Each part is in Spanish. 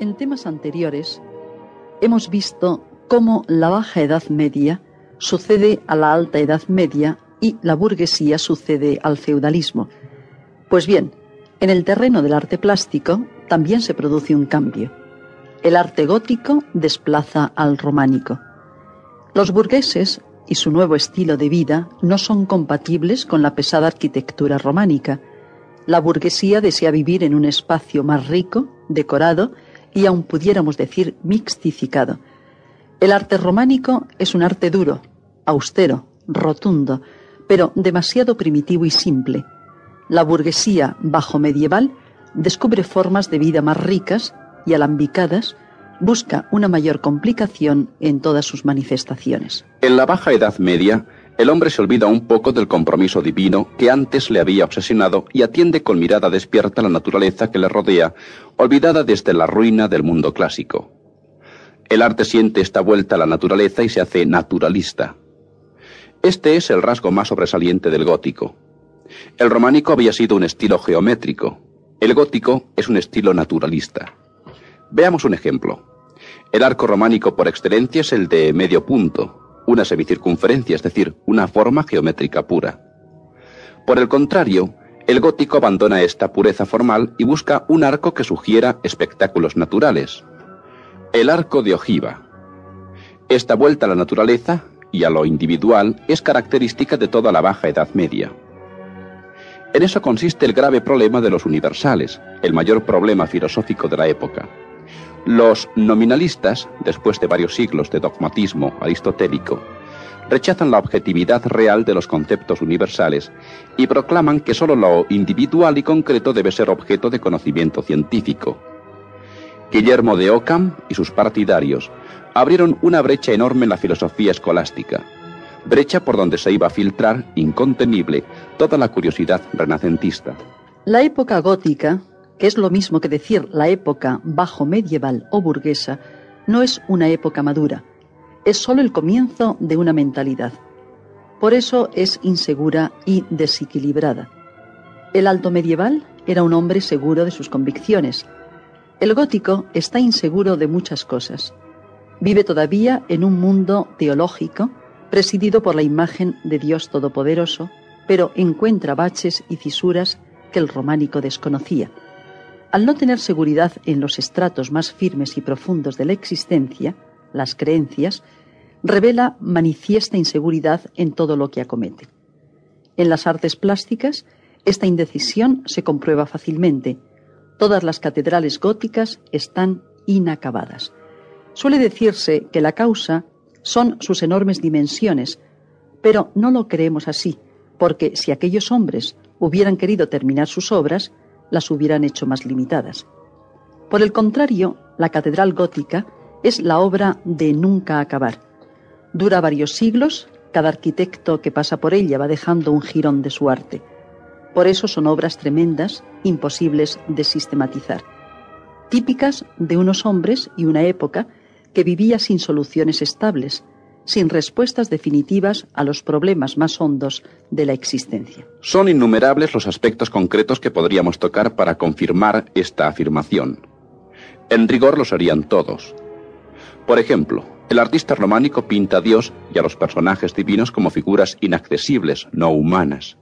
En temas anteriores hemos visto cómo la Baja Edad Media sucede a la Alta Edad Media y la burguesía sucede al feudalismo. Pues bien, en el terreno del arte plástico también se produce un cambio. El arte gótico desplaza al románico. Los burgueses y su nuevo estilo de vida no son compatibles con la pesada arquitectura románica. La burguesía desea vivir en un espacio más rico, decorado y aun pudiéramos decir mixtificado. El arte románico es un arte duro, austero, rotundo, pero demasiado primitivo y simple. La burguesía bajo medieval descubre formas de vida más ricas y alambicadas, busca una mayor complicación en todas sus manifestaciones. En la Baja Edad Media, el hombre se olvida un poco del compromiso divino que antes le había obsesionado y atiende con mirada despierta la naturaleza que le rodea, olvidada desde la ruina del mundo clásico. El arte siente esta vuelta a la naturaleza y se hace naturalista. Este es el rasgo más sobresaliente del gótico. El románico había sido un estilo geométrico. El gótico es un estilo naturalista. Veamos un ejemplo. El arco románico por excelencia es el de medio punto, una semicircunferencia, es decir, una forma geométrica pura. Por el contrario, el gótico abandona esta pureza formal y busca un arco que sugiera espectáculos naturales. El arco de ojiva. Esta vuelta a la naturaleza y a lo individual es característica de toda la Baja Edad Media. En eso consiste el grave problema de los universales, el mayor problema filosófico de la época. Los nominalistas, después de varios siglos de dogmatismo aristotélico, rechazan la objetividad real de los conceptos universales y proclaman que sólo lo individual y concreto debe ser objeto de conocimiento científico. Guillermo de Ockham y sus partidarios abrieron una brecha enorme en la filosofía escolástica, brecha por donde se iba a filtrar, incontenible, toda la curiosidad renacentista. La época gótica, que es lo mismo que decir la época bajo medieval o burguesa, no es una época madura, es sólo el comienzo de una mentalidad. Por eso es insegura y desequilibrada. El alto medieval era un hombre seguro de sus convicciones. El gótico está inseguro de muchas cosas. Vive todavía en un mundo teológico presidido por la imagen de Dios Todopoderoso, pero encuentra baches y fisuras que el románico desconocía. Al no tener seguridad en los estratos más firmes y profundos de la existencia, las creencias, revela manifiesta inseguridad en todo lo que acomete. En las artes plásticas, esta indecisión se comprueba fácilmente. Todas las catedrales góticas están inacabadas. Suele decirse que la causa son sus enormes dimensiones, pero no lo creemos así, porque si aquellos hombres hubieran querido terminar sus obras, las hubieran hecho más limitadas. Por el contrario, la catedral gótica es la obra de nunca acabar. Dura varios siglos, cada arquitecto que pasa por ella va dejando un jirón de su arte. Por eso son obras tremendas, imposibles de sistematizar, típicas de unos hombres y una época que vivía sin soluciones estables, sin respuestas definitivas a los problemas más hondos de la existencia. Son innumerables los aspectos concretos que podríamos tocar para confirmar esta afirmación. En rigor los harían todos. Por ejemplo, el artista románico pinta a Dios y a los personajes divinos como figuras inaccesibles, no humanas,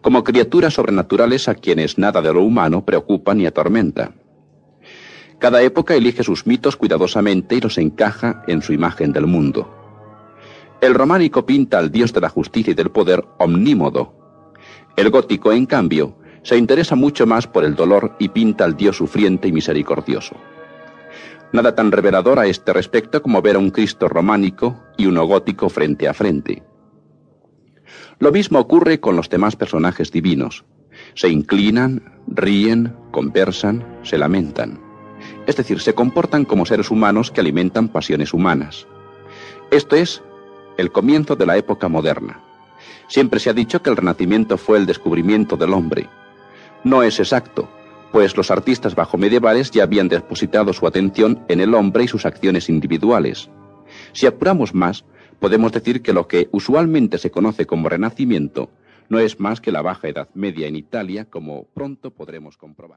como criaturas sobrenaturales a quienes nada de lo humano preocupa ni atormenta. Cada época elige sus mitos cuidadosamente y los encaja en su imagen del mundo. El románico pinta al dios de la justicia y del poder omnímodo. El gótico, en cambio, se interesa mucho más por el dolor y pinta al dios sufriente y misericordioso. Nada tan revelador a este respecto como ver a un Cristo románico y uno gótico frente a frente. Lo mismo ocurre con los demás personajes divinos. Se inclinan, ríen, conversan, se lamentan es decir, se comportan como seres humanos que alimentan pasiones humanas. Esto es el comienzo de la época moderna. Siempre se ha dicho que el Renacimiento fue el descubrimiento del hombre. No es exacto, pues los artistas bajo medievales ya habían depositado su atención en el hombre y sus acciones individuales. Si apuramos más, podemos decir que lo que usualmente se conoce como Renacimiento no es más que la Baja Edad Media en Italia, como pronto podremos comprobar.